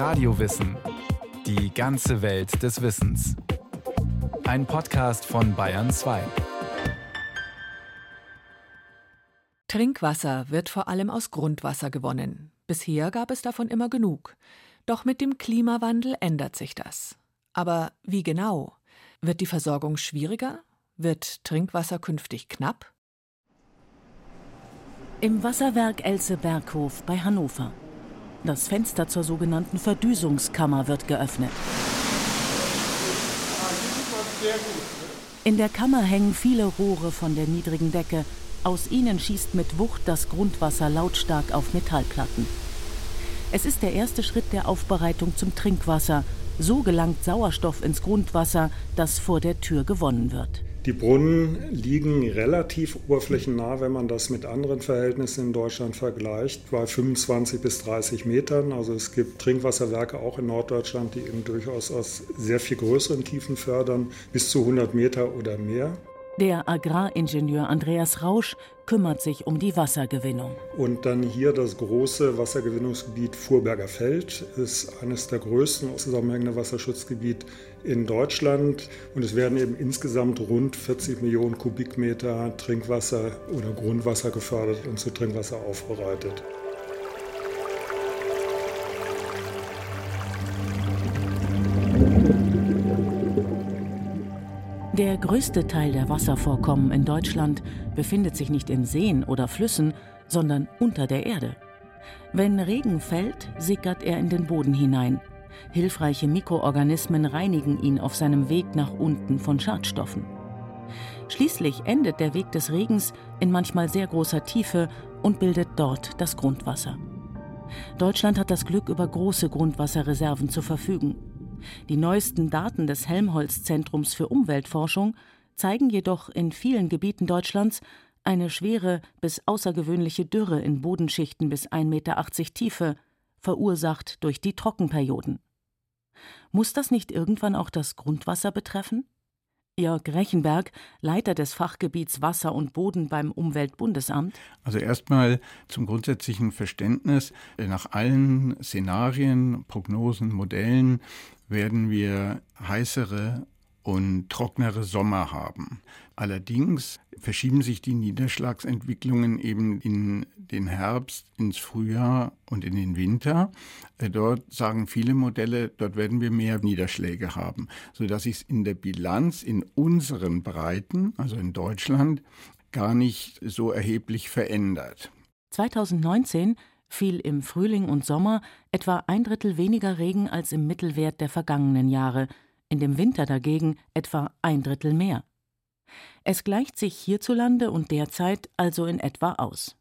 Radiowissen. Die ganze Welt des Wissens. Ein Podcast von Bayern 2. Trinkwasser wird vor allem aus Grundwasser gewonnen. Bisher gab es davon immer genug. Doch mit dem Klimawandel ändert sich das. Aber wie genau? Wird die Versorgung schwieriger? Wird Trinkwasser künftig knapp? Im Wasserwerk Else Berghof bei Hannover. Das Fenster zur sogenannten Verdüsungskammer wird geöffnet. In der Kammer hängen viele Rohre von der niedrigen Decke. Aus ihnen schießt mit Wucht das Grundwasser lautstark auf Metallplatten. Es ist der erste Schritt der Aufbereitung zum Trinkwasser. So gelangt Sauerstoff ins Grundwasser, das vor der Tür gewonnen wird. Die Brunnen liegen relativ oberflächennah, wenn man das mit anderen Verhältnissen in Deutschland vergleicht, bei 25 bis 30 Metern. Also es gibt Trinkwasserwerke auch in Norddeutschland, die eben durchaus aus sehr viel größeren Tiefen fördern, bis zu 100 Meter oder mehr. Der Agraringenieur Andreas Rausch kümmert sich um die Wassergewinnung. Und dann hier das große Wassergewinnungsgebiet Vorberger Feld ist eines der größten zusammenhängenden Wasserschutzgebiete in Deutschland. Und es werden eben insgesamt rund 40 Millionen Kubikmeter Trinkwasser oder Grundwasser gefördert und zu Trinkwasser aufbereitet. Der größte Teil der Wasservorkommen in Deutschland befindet sich nicht in Seen oder Flüssen, sondern unter der Erde. Wenn Regen fällt, sickert er in den Boden hinein. Hilfreiche Mikroorganismen reinigen ihn auf seinem Weg nach unten von Schadstoffen. Schließlich endet der Weg des Regens in manchmal sehr großer Tiefe und bildet dort das Grundwasser. Deutschland hat das Glück, über große Grundwasserreserven zu verfügen. Die neuesten Daten des Helmholtz-Zentrums für Umweltforschung zeigen jedoch in vielen Gebieten Deutschlands eine schwere bis außergewöhnliche Dürre in Bodenschichten bis 1,80 Meter Tiefe, verursacht durch die Trockenperioden. Muss das nicht irgendwann auch das Grundwasser betreffen? Jörg Rechenberg, Leiter des Fachgebiets Wasser und Boden beim Umweltbundesamt. Also erstmal zum grundsätzlichen Verständnis. Nach allen Szenarien, Prognosen, Modellen werden wir heißere und trocknere Sommer haben. Allerdings verschieben sich die Niederschlagsentwicklungen eben in den Herbst, ins Frühjahr und in den Winter. Äh, dort sagen viele Modelle, dort werden wir mehr Niederschläge haben, sodass sich in der Bilanz in unseren Breiten, also in Deutschland, gar nicht so erheblich verändert. 2019 fiel im Frühling und Sommer etwa ein Drittel weniger Regen als im Mittelwert der vergangenen Jahre, in dem Winter dagegen etwa ein Drittel mehr. Es gleicht sich hierzulande und derzeit also in etwa aus.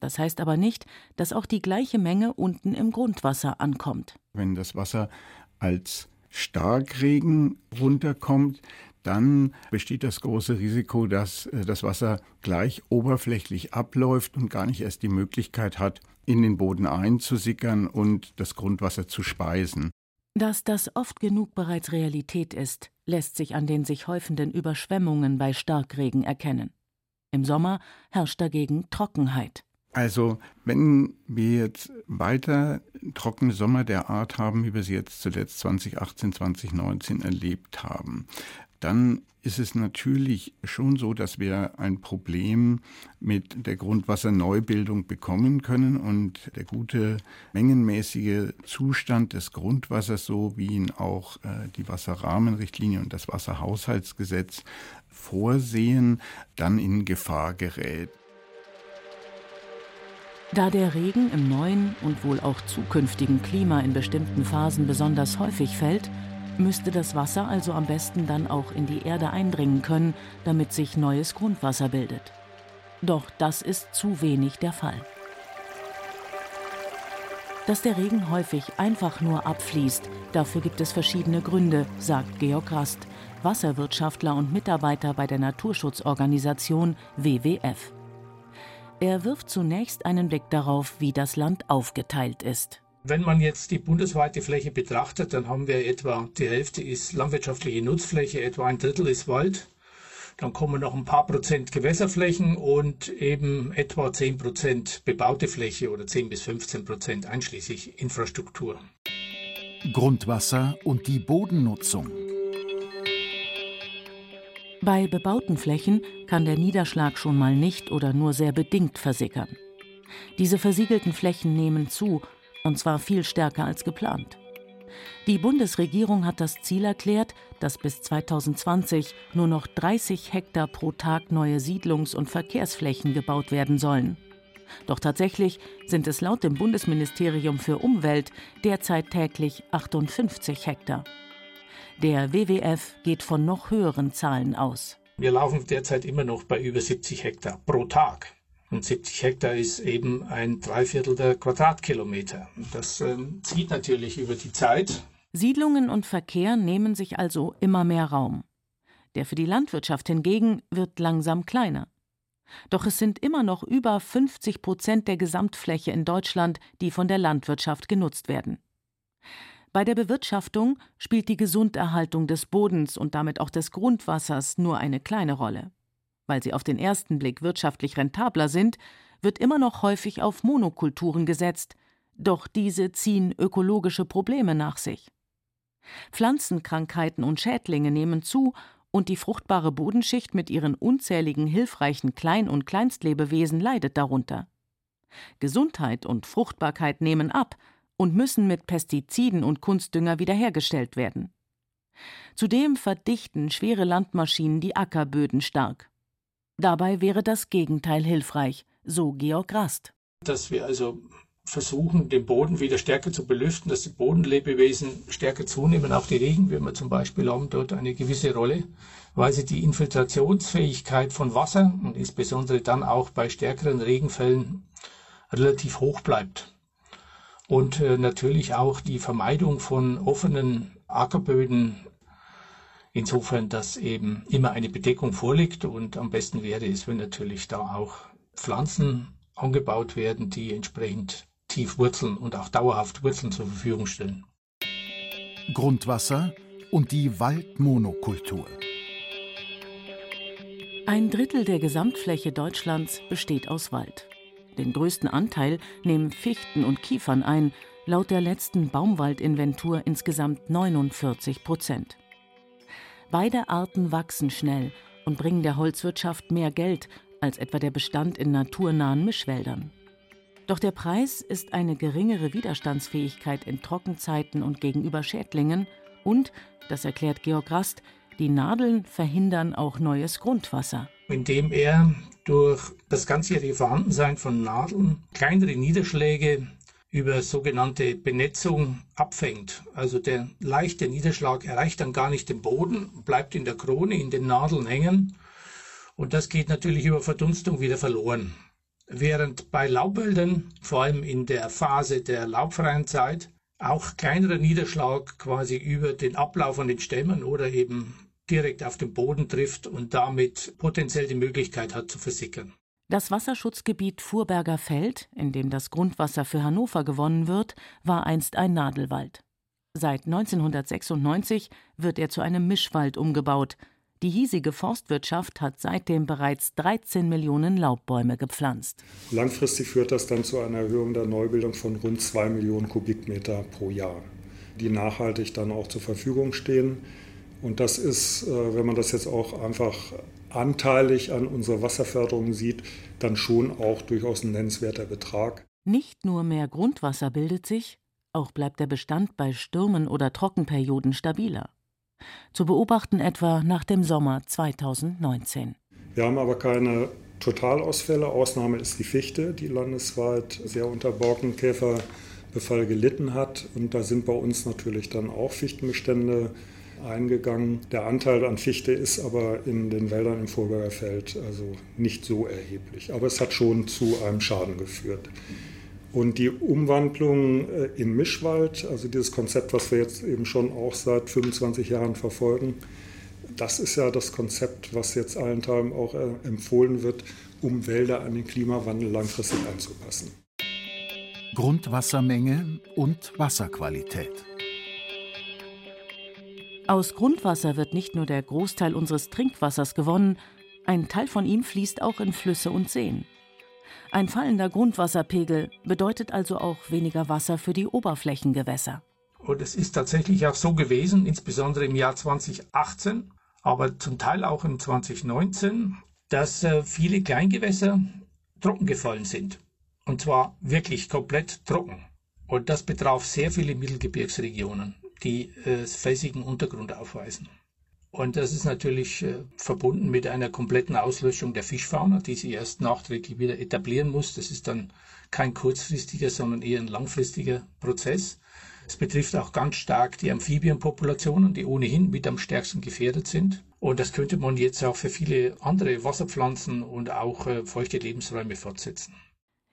Das heißt aber nicht, dass auch die gleiche Menge unten im Grundwasser ankommt. Wenn das Wasser als Starkregen runterkommt, dann besteht das große Risiko, dass äh, das Wasser gleich oberflächlich abläuft und gar nicht erst die Möglichkeit hat, in den Boden einzusickern und das Grundwasser zu speisen. Dass das oft genug bereits Realität ist, lässt sich an den sich häufenden Überschwemmungen bei Starkregen erkennen. Im Sommer herrscht dagegen Trockenheit. Also, wenn wir jetzt weiter trockene Sommer der Art haben, wie wir sie jetzt zuletzt 2018, 2019 erlebt haben, dann ist es natürlich schon so, dass wir ein Problem mit der Grundwasserneubildung bekommen können und der gute mengenmäßige Zustand des Grundwassers, so wie ihn auch äh, die Wasserrahmenrichtlinie und das Wasserhaushaltsgesetz vorsehen, dann in Gefahr gerät. Da der Regen im neuen und wohl auch zukünftigen Klima in bestimmten Phasen besonders häufig fällt, müsste das Wasser also am besten dann auch in die Erde eindringen können, damit sich neues Grundwasser bildet. Doch das ist zu wenig der Fall. Dass der Regen häufig einfach nur abfließt, dafür gibt es verschiedene Gründe, sagt Georg Rast, Wasserwirtschaftler und Mitarbeiter bei der Naturschutzorganisation WWF. Er wirft zunächst einen Blick darauf, wie das Land aufgeteilt ist. Wenn man jetzt die bundesweite Fläche betrachtet, dann haben wir etwa die Hälfte ist landwirtschaftliche Nutzfläche, etwa ein Drittel ist Wald. Dann kommen noch ein paar Prozent Gewässerflächen und eben etwa 10 Prozent bebaute Fläche oder 10 bis 15 Prozent einschließlich Infrastruktur. Grundwasser und die Bodennutzung. Bei bebauten Flächen kann der Niederschlag schon mal nicht oder nur sehr bedingt versickern. Diese versiegelten Flächen nehmen zu, und zwar viel stärker als geplant. Die Bundesregierung hat das Ziel erklärt, dass bis 2020 nur noch 30 Hektar pro Tag neue Siedlungs- und Verkehrsflächen gebaut werden sollen. Doch tatsächlich sind es laut dem Bundesministerium für Umwelt derzeit täglich 58 Hektar. Der WWF geht von noch höheren Zahlen aus. Wir laufen derzeit immer noch bei über 70 Hektar pro Tag. Und 70 Hektar ist eben ein Dreiviertel der Quadratkilometer. Das ähm, zieht natürlich über die Zeit. Siedlungen und Verkehr nehmen sich also immer mehr Raum. Der für die Landwirtschaft hingegen wird langsam kleiner. Doch es sind immer noch über 50 Prozent der Gesamtfläche in Deutschland, die von der Landwirtschaft genutzt werden. Bei der Bewirtschaftung spielt die Gesunderhaltung des Bodens und damit auch des Grundwassers nur eine kleine Rolle. Weil sie auf den ersten Blick wirtschaftlich rentabler sind, wird immer noch häufig auf Monokulturen gesetzt, doch diese ziehen ökologische Probleme nach sich. Pflanzenkrankheiten und Schädlinge nehmen zu und die fruchtbare Bodenschicht mit ihren unzähligen hilfreichen Klein- und Kleinstlebewesen leidet darunter. Gesundheit und Fruchtbarkeit nehmen ab und müssen mit Pestiziden und Kunstdünger wiederhergestellt werden. Zudem verdichten schwere Landmaschinen die Ackerböden stark. Dabei wäre das Gegenteil hilfreich, so Georg Rast. Dass wir also versuchen, den Boden wieder stärker zu belüften, dass die Bodenlebewesen stärker zunehmen. Auch die Regenwürmer zum Beispiel haben dort eine gewisse Rolle, weil sie die Infiltrationsfähigkeit von Wasser und insbesondere dann auch bei stärkeren Regenfällen relativ hoch bleibt. Und äh, natürlich auch die Vermeidung von offenen Ackerböden Insofern, dass eben immer eine Bedeckung vorliegt und am besten wäre es, wenn natürlich da auch Pflanzen angebaut werden, die entsprechend tief Wurzeln und auch dauerhaft Wurzeln zur Verfügung stellen. Grundwasser und die Waldmonokultur. Ein Drittel der Gesamtfläche Deutschlands besteht aus Wald. Den größten Anteil nehmen Fichten und Kiefern ein, laut der letzten Baumwaldinventur insgesamt 49 Prozent. Beide Arten wachsen schnell und bringen der Holzwirtschaft mehr Geld als etwa der Bestand in naturnahen Mischwäldern. Doch der Preis ist eine geringere Widerstandsfähigkeit in Trockenzeiten und gegenüber Schädlingen und, das erklärt Georg Rast, die Nadeln verhindern auch neues Grundwasser. Indem er durch das ganzjährige Vorhandensein von Nadeln kleinere Niederschläge über sogenannte Benetzung abfängt. Also der leichte Niederschlag erreicht dann gar nicht den Boden, bleibt in der Krone, in den Nadeln hängen. Und das geht natürlich über Verdunstung wieder verloren. Während bei Laubwäldern, vor allem in der Phase der laubfreien Zeit, auch kleinerer Niederschlag quasi über den Ablauf an den Stämmen oder eben direkt auf den Boden trifft und damit potenziell die Möglichkeit hat zu versickern. Das Wasserschutzgebiet Furberger Feld, in dem das Grundwasser für Hannover gewonnen wird, war einst ein Nadelwald. Seit 1996 wird er zu einem Mischwald umgebaut. Die hiesige Forstwirtschaft hat seitdem bereits 13 Millionen Laubbäume gepflanzt. Langfristig führt das dann zu einer Erhöhung der Neubildung von rund 2 Millionen Kubikmeter pro Jahr, die nachhaltig dann auch zur Verfügung stehen. Und das ist, äh, wenn man das jetzt auch einfach anteilig an unserer Wasserförderung sieht, dann schon auch durchaus ein nennenswerter Betrag. Nicht nur mehr Grundwasser bildet sich, auch bleibt der Bestand bei Stürmen oder Trockenperioden stabiler. Zu beobachten etwa nach dem Sommer 2019. Wir haben aber keine Totalausfälle. Ausnahme ist die Fichte, die landesweit sehr unter Borkenkäferbefall gelitten hat. Und da sind bei uns natürlich dann auch Fichtenbestände eingegangen. Der Anteil an Fichte ist aber in den Wäldern im Vorberger Feld also nicht so erheblich. Aber es hat schon zu einem Schaden geführt. Und die Umwandlung äh, in Mischwald, also dieses Konzept, was wir jetzt eben schon auch seit 25 Jahren verfolgen, das ist ja das Konzept, was jetzt allenthalben auch äh, empfohlen wird, um Wälder an den Klimawandel langfristig anzupassen. Grundwassermenge und Wasserqualität. Aus Grundwasser wird nicht nur der Großteil unseres Trinkwassers gewonnen, ein Teil von ihm fließt auch in Flüsse und Seen. Ein fallender Grundwasserpegel bedeutet also auch weniger Wasser für die Oberflächengewässer. Und es ist tatsächlich auch so gewesen, insbesondere im Jahr 2018, aber zum Teil auch im 2019, dass äh, viele Kleingewässer trocken gefallen sind. Und zwar wirklich komplett trocken. Und das betraf sehr viele Mittelgebirgsregionen, die äh, felsigen Untergrund aufweisen. Und das ist natürlich äh, verbunden mit einer kompletten Auslöschung der Fischfauna, die sie erst nachträglich wieder etablieren muss. Das ist dann kein kurzfristiger, sondern eher ein langfristiger Prozess. Es betrifft auch ganz stark die Amphibienpopulationen, die ohnehin mit am stärksten gefährdet sind. Und das könnte man jetzt auch für viele andere Wasserpflanzen und auch äh, feuchte Lebensräume fortsetzen.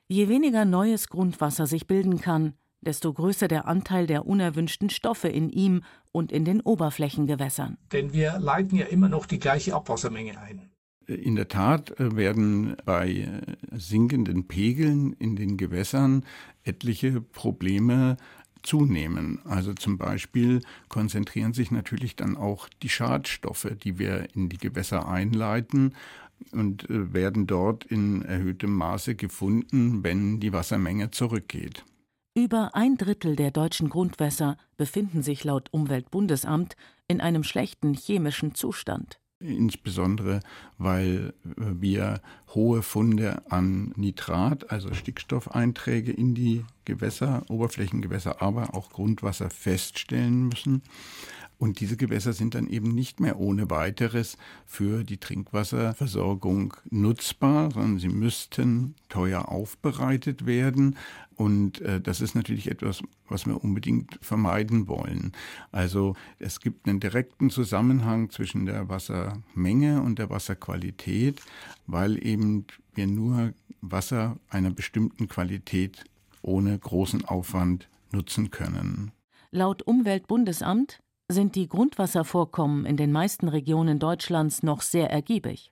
Je weniger neues Grundwasser sich bilden kann, desto größer der Anteil der unerwünschten Stoffe in ihm und in den Oberflächengewässern. Denn wir leiten ja immer noch die gleiche Abwassermenge ein. In der Tat äh, werden bei äh, sinkenden Pegeln in den Gewässern etliche Probleme zunehmen. Also zum Beispiel konzentrieren sich natürlich dann auch die Schadstoffe, die wir in die Gewässer einleiten und äh, werden dort in erhöhtem Maße gefunden, wenn die Wassermenge zurückgeht. Über ein Drittel der deutschen Grundwässer befinden sich laut Umweltbundesamt in einem schlechten chemischen Zustand. Insbesondere, weil äh, wir hohe Funde an Nitrat, also Stickstoffeinträge in die Gewässer, Oberflächengewässer, aber auch Grundwasser feststellen müssen. Und diese Gewässer sind dann eben nicht mehr ohne weiteres für die Trinkwasserversorgung nutzbar, sondern sie müssten teuer aufbereitet werden. Und äh, das ist natürlich etwas, was wir unbedingt vermeiden wollen. Also es gibt einen direkten Zusammenhang zwischen der Wassermenge und der Wasserqualität, weil eben wir nur Wasser einer bestimmten Qualität ohne großen Aufwand nutzen können. Laut Umweltbundesamt sind die Grundwasservorkommen in den meisten Regionen Deutschlands noch sehr ergiebig.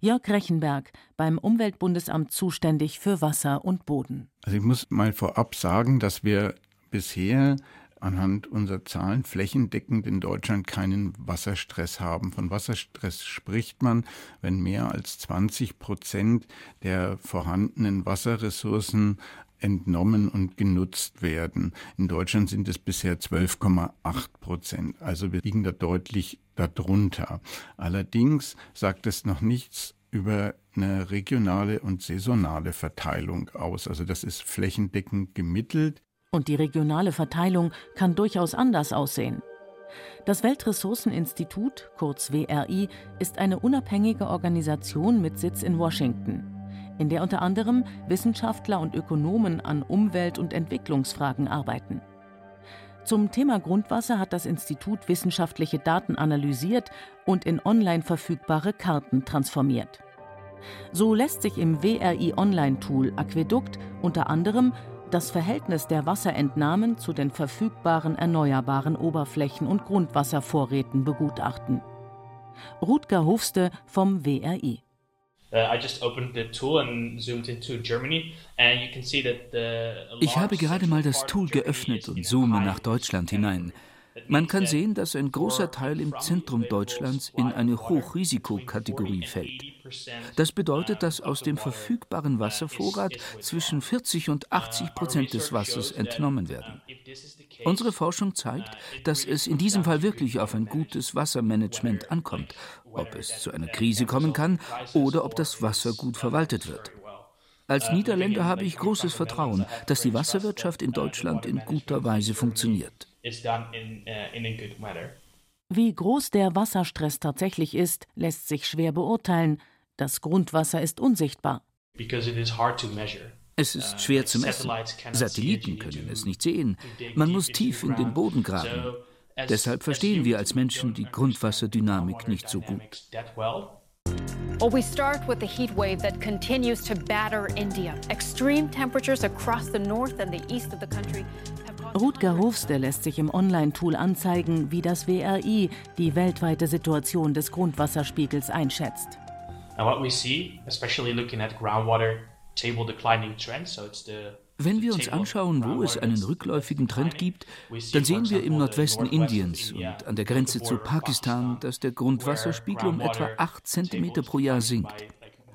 Jörg Rechenberg, beim Umweltbundesamt zuständig für Wasser und Boden. Also ich muss mal vorab sagen, dass wir bisher anhand unserer Zahlen flächendeckend in Deutschland keinen Wasserstress haben. Von Wasserstress spricht man, wenn mehr als 20 Prozent der vorhandenen Wasserressourcen entnommen und genutzt werden. In Deutschland sind es bisher 12,8 Prozent. Also wir liegen da deutlich darunter. Allerdings sagt es noch nichts über eine regionale und saisonale Verteilung aus. Also das ist flächendeckend gemittelt. Und die regionale Verteilung kann durchaus anders aussehen. Das Weltressourceninstitut, kurz WRI, ist eine unabhängige Organisation mit Sitz in Washington in der unter anderem Wissenschaftler und Ökonomen an Umwelt- und Entwicklungsfragen arbeiten. Zum Thema Grundwasser hat das Institut wissenschaftliche Daten analysiert und in online verfügbare Karten transformiert. So lässt sich im WRI Online-Tool Aquädukt unter anderem das Verhältnis der Wasserentnahmen zu den verfügbaren erneuerbaren Oberflächen und Grundwasservorräten begutachten. Rutger Hofste vom WRI. Ich habe gerade mal das Tool geöffnet und zoome nach Deutschland hinein. Man kann sehen, dass ein großer Teil im Zentrum Deutschlands in eine Hochrisikokategorie fällt. Das bedeutet, dass aus dem verfügbaren Wasservorrat zwischen 40 und 80 Prozent des Wassers entnommen werden. Unsere Forschung zeigt, dass es in diesem Fall wirklich auf ein gutes Wassermanagement ankommt, ob es zu einer Krise kommen kann oder ob das Wasser gut verwaltet wird. Als Niederländer habe ich großes Vertrauen, dass die Wasserwirtschaft in Deutschland in guter Weise funktioniert. Uh, Wie groß der Wasserstress tatsächlich ist, lässt sich schwer beurteilen. Das Grundwasser ist unsichtbar. Es ist schwer zu messen. Satelliten können es nicht sehen. Man muss tief in den Boden graben. Deshalb verstehen wir als Menschen die Grundwasserdynamik nicht so gut. Well, we start with the heat wave that continues to batter India. Extreme temperatures across the north and the east of the country Rutger Hofste lässt sich im Online-Tool anzeigen, wie das WRI die weltweite Situation des Grundwasserspiegels einschätzt. Now what we see, especially looking at groundwater wenn wir uns anschauen, wo es einen rückläufigen Trend gibt, dann sehen wir im Nordwesten Indiens und an der Grenze zu Pakistan, dass der Grundwasserspiegel um etwa 8 cm pro Jahr sinkt.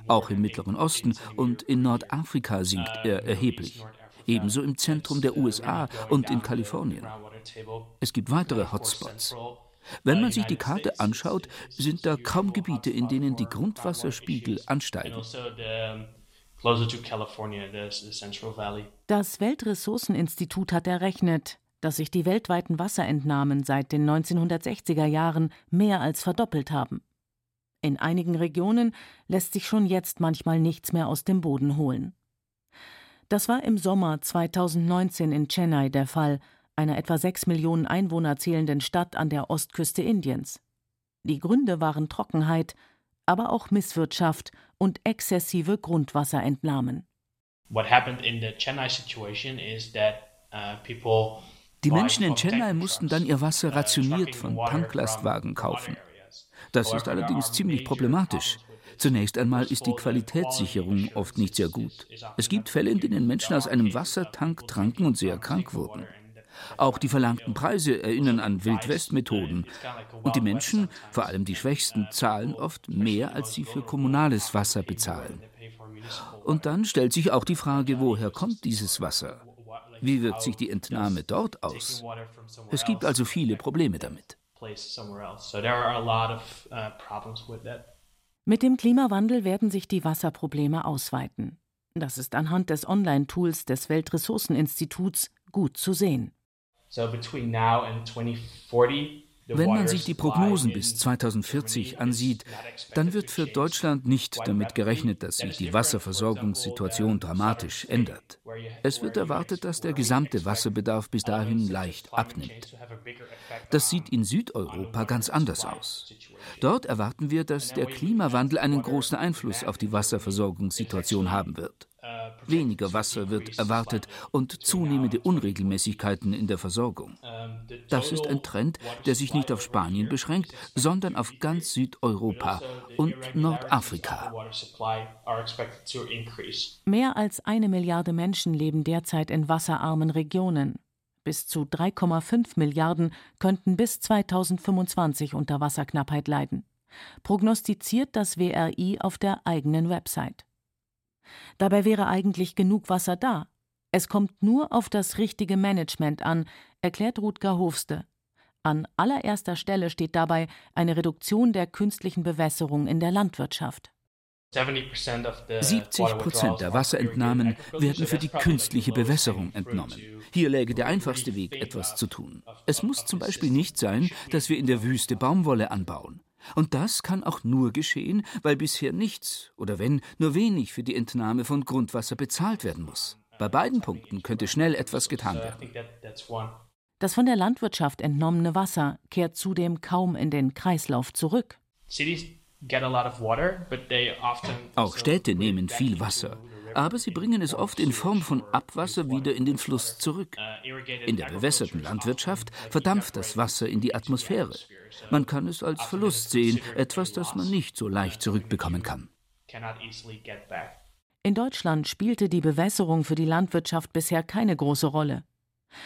Auch im Mittleren Osten und in Nordafrika sinkt er erheblich. ebenso im Zentrum der USA und in Kalifornien. Es gibt weitere Hotspots. Wenn man sich die Karte anschaut, sind da kaum Gebiete, in denen die Grundwasserspiegel ansteigen. Das Weltressourceninstitut hat errechnet, dass sich die weltweiten Wasserentnahmen seit den 1960er Jahren mehr als verdoppelt haben. In einigen Regionen lässt sich schon jetzt manchmal nichts mehr aus dem Boden holen. Das war im Sommer 2019 in Chennai der Fall, einer etwa sechs Millionen Einwohner zählenden Stadt an der Ostküste Indiens. Die Gründe waren Trockenheit, aber auch Misswirtschaft und exzessive Grundwasserentnahmen. What happened in the Chennai situation is that uh, people die Menschen in Chennai mussten dann ihr Wasser rationiert von Tanklastwagen kaufen. Das ist allerdings ziemlich problematisch. Zunächst einmal ist die Qualitätssicherung oft nicht sehr gut. Es gibt Fälle, in denen Menschen aus einem Wassertank tranken und sehr krank wurden. Auch die verlangten Preise erinnern an Wildwest-Methoden. Und die Menschen, vor allem die Schwächsten, zahlen oft mehr, als sie für kommunales Wasser bezahlen. Und dann stellt sich auch die Frage, woher kommt dieses Wasser? Wie wirkt sich die Entnahme dort aus? Es gibt also viele Probleme damit. Mit dem Klimawandel werden sich die Wasserprobleme ausweiten. Das ist anhand des Online-Tools des Weltressourceninstituts gut zu sehen. Wenn man sich die Prognosen bis 2040 ansieht, dann wird für Deutschland nicht damit gerechnet, dass sich die Wasserversorgungssituation dramatisch ändert. Es wird erwartet, dass der gesamte Wasserbedarf bis dahin leicht abnimmt. Das sieht in Südeuropa ganz anders aus. Dort erwarten wir, dass der Klimawandel einen großen Einfluss auf die Wasserversorgungssituation haben wird. Weniger Wasser wird erwartet und zunehmende Unregelmäßigkeiten in der Versorgung. Das ist ein Trend, der sich nicht auf Spanien beschränkt, sondern auf ganz Südeuropa und Nordafrika. Mehr als eine Milliarde Menschen leben derzeit in wasserarmen Regionen. Bis zu 3,5 Milliarden könnten bis 2025 unter Wasserknappheit leiden. Prognostiziert das WRI auf der eigenen Website. Dabei wäre eigentlich genug Wasser da. Es kommt nur auf das richtige Management an, erklärt Rutger Hofste. An allererster Stelle steht dabei eine Reduktion der künstlichen Bewässerung in der Landwirtschaft. 70 Prozent der Wasserentnahmen werden für die künstliche Bewässerung entnommen. Hier läge der einfachste Weg, etwas zu tun. Es muss zum Beispiel nicht sein, dass wir in der Wüste Baumwolle anbauen. Und das kann auch nur geschehen, weil bisher nichts oder wenn nur wenig für die Entnahme von Grundwasser bezahlt werden muss. Bei beiden Punkten könnte schnell etwas getan werden. Das von der Landwirtschaft entnommene Wasser kehrt zudem kaum in den Kreislauf zurück. Auch Städte nehmen viel Wasser aber sie bringen es oft in Form von Abwasser wieder in den Fluss zurück. In der bewässerten Landwirtschaft verdampft das Wasser in die Atmosphäre. Man kann es als Verlust sehen, etwas, das man nicht so leicht zurückbekommen kann. In Deutschland spielte die Bewässerung für die Landwirtschaft bisher keine große Rolle.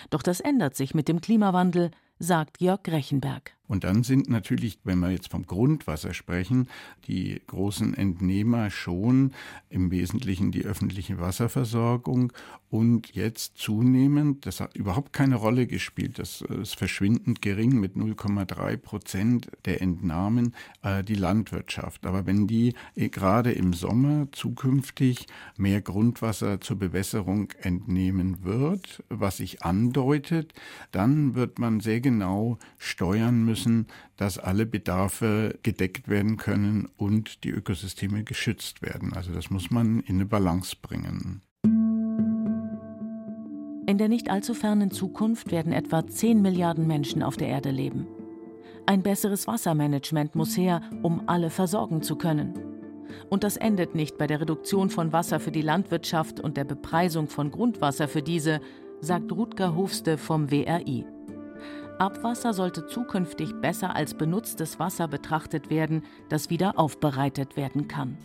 Doch das ändert sich mit dem Klimawandel, sagt Jörg Rechenberg. Und dann sind natürlich, wenn wir jetzt vom Grundwasser sprechen, die großen Entnehmer schon im Wesentlichen die öffentliche Wasserversorgung und jetzt zunehmend, das hat überhaupt keine Rolle gespielt, das ist verschwindend gering mit 0,3 Prozent der Entnahmen, äh, die Landwirtschaft. Aber wenn die äh, gerade im Sommer zukünftig mehr Grundwasser zur Bewässerung entnehmen wird, was sich andeutet, dann wird man sehr genau steuern müssen, müssen, dass alle Bedarfe gedeckt werden können und die Ökosysteme geschützt werden. Also das muss man in eine Balance bringen. In der nicht allzu fernen Zukunft werden etwa 10 Milliarden Menschen auf der Erde leben. Ein besseres Wassermanagement muss her, um alle versorgen zu können. Und das endet nicht bei der Reduktion von Wasser für die Landwirtschaft und der Bepreisung von Grundwasser für diese, sagt Rutger Hofste vom WRI. Abwasser sollte zukünftig besser als benutztes Wasser betrachtet werden, das wieder aufbereitet werden kann.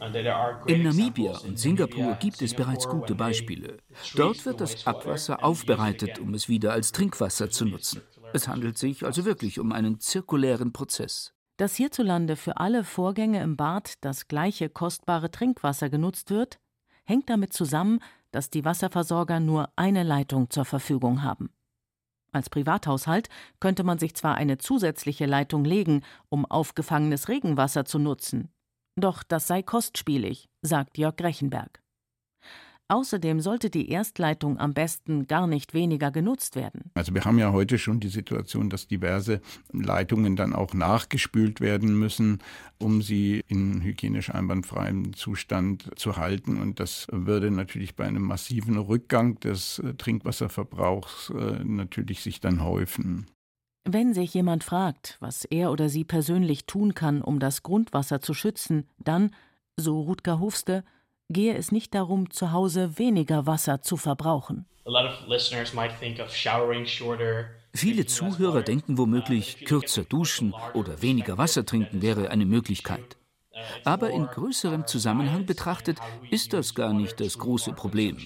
In Namibia und Singapur gibt es bereits gute Beispiele. Dort wird das Abwasser aufbereitet, um es wieder als Trinkwasser zu nutzen. Es handelt sich also wirklich um einen zirkulären Prozess. Dass hierzulande für alle Vorgänge im Bad das gleiche kostbare Trinkwasser genutzt wird, hängt damit zusammen, dass die Wasserversorger nur eine Leitung zur Verfügung haben. Als Privathaushalt könnte man sich zwar eine zusätzliche Leitung legen, um aufgefangenes Regenwasser zu nutzen, doch das sei kostspielig, sagt Jörg Rechenberg. Außerdem sollte die Erstleitung am besten gar nicht weniger genutzt werden. Also wir haben ja heute schon die Situation, dass diverse Leitungen dann auch nachgespült werden müssen, um sie in hygienisch einwandfreiem Zustand zu halten. Und das würde natürlich bei einem massiven Rückgang des äh, Trinkwasserverbrauchs äh, natürlich sich dann häufen. Wenn sich jemand fragt, was er oder sie persönlich tun kann, um das Grundwasser zu schützen, dann, so Rutger Hofste, gehe es nicht darum, zu Hause weniger Wasser zu verbrauchen. Viele Zuhörer denken womöglich, kürzer duschen oder weniger Wasser trinken wäre eine Möglichkeit. Aber in größerem Zusammenhang betrachtet ist das gar nicht das große Problem.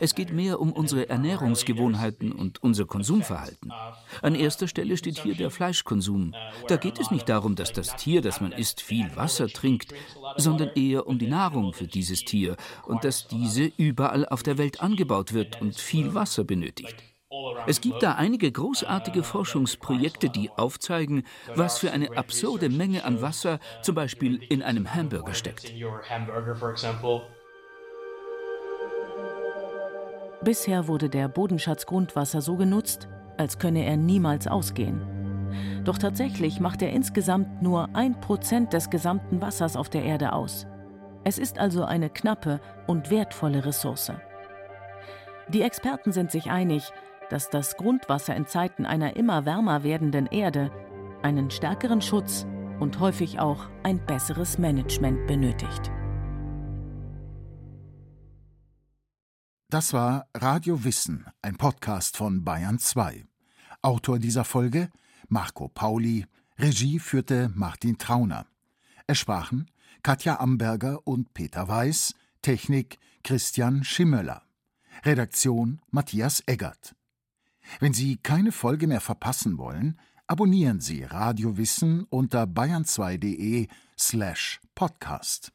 Es geht mehr um unsere Ernährungsgewohnheiten und unser Konsumverhalten. An erster Stelle steht hier der Fleischkonsum. Da geht es nicht darum, dass das Tier, das man isst, viel Wasser trinkt, sondern eher um die Nahrung für dieses Tier und dass diese überall auf der Welt angebaut wird und viel Wasser benötigt. Es gibt da einige großartige Forschungsprojekte, die aufzeigen, was für eine absurde Menge an Wasser zum Beispiel in einem Hamburger steckt. Bisher wurde der Bodenschatz Grundwasser so genutzt, als könne er niemals ausgehen. Doch tatsächlich macht er insgesamt nur ein Prozent des gesamten Wassers auf der Erde aus. Es ist also eine knappe und wertvolle Ressource. Die Experten sind sich einig, dass das Grundwasser in Zeiten einer immer wärmer werdenden Erde einen stärkeren Schutz und häufig auch ein besseres Management benötigt. Das war Radio Wissen, ein Podcast von Bayern 2. Autor dieser Folge Marco Pauli, Regie führte Martin Trauner. Es sprachen Katja Amberger und Peter Weiß, Technik Christian Schimmöller, Redaktion Matthias Eggert. Wenn Sie keine Folge mehr verpassen wollen, abonnieren Sie Radio Wissen unter bayern2.de slash podcast.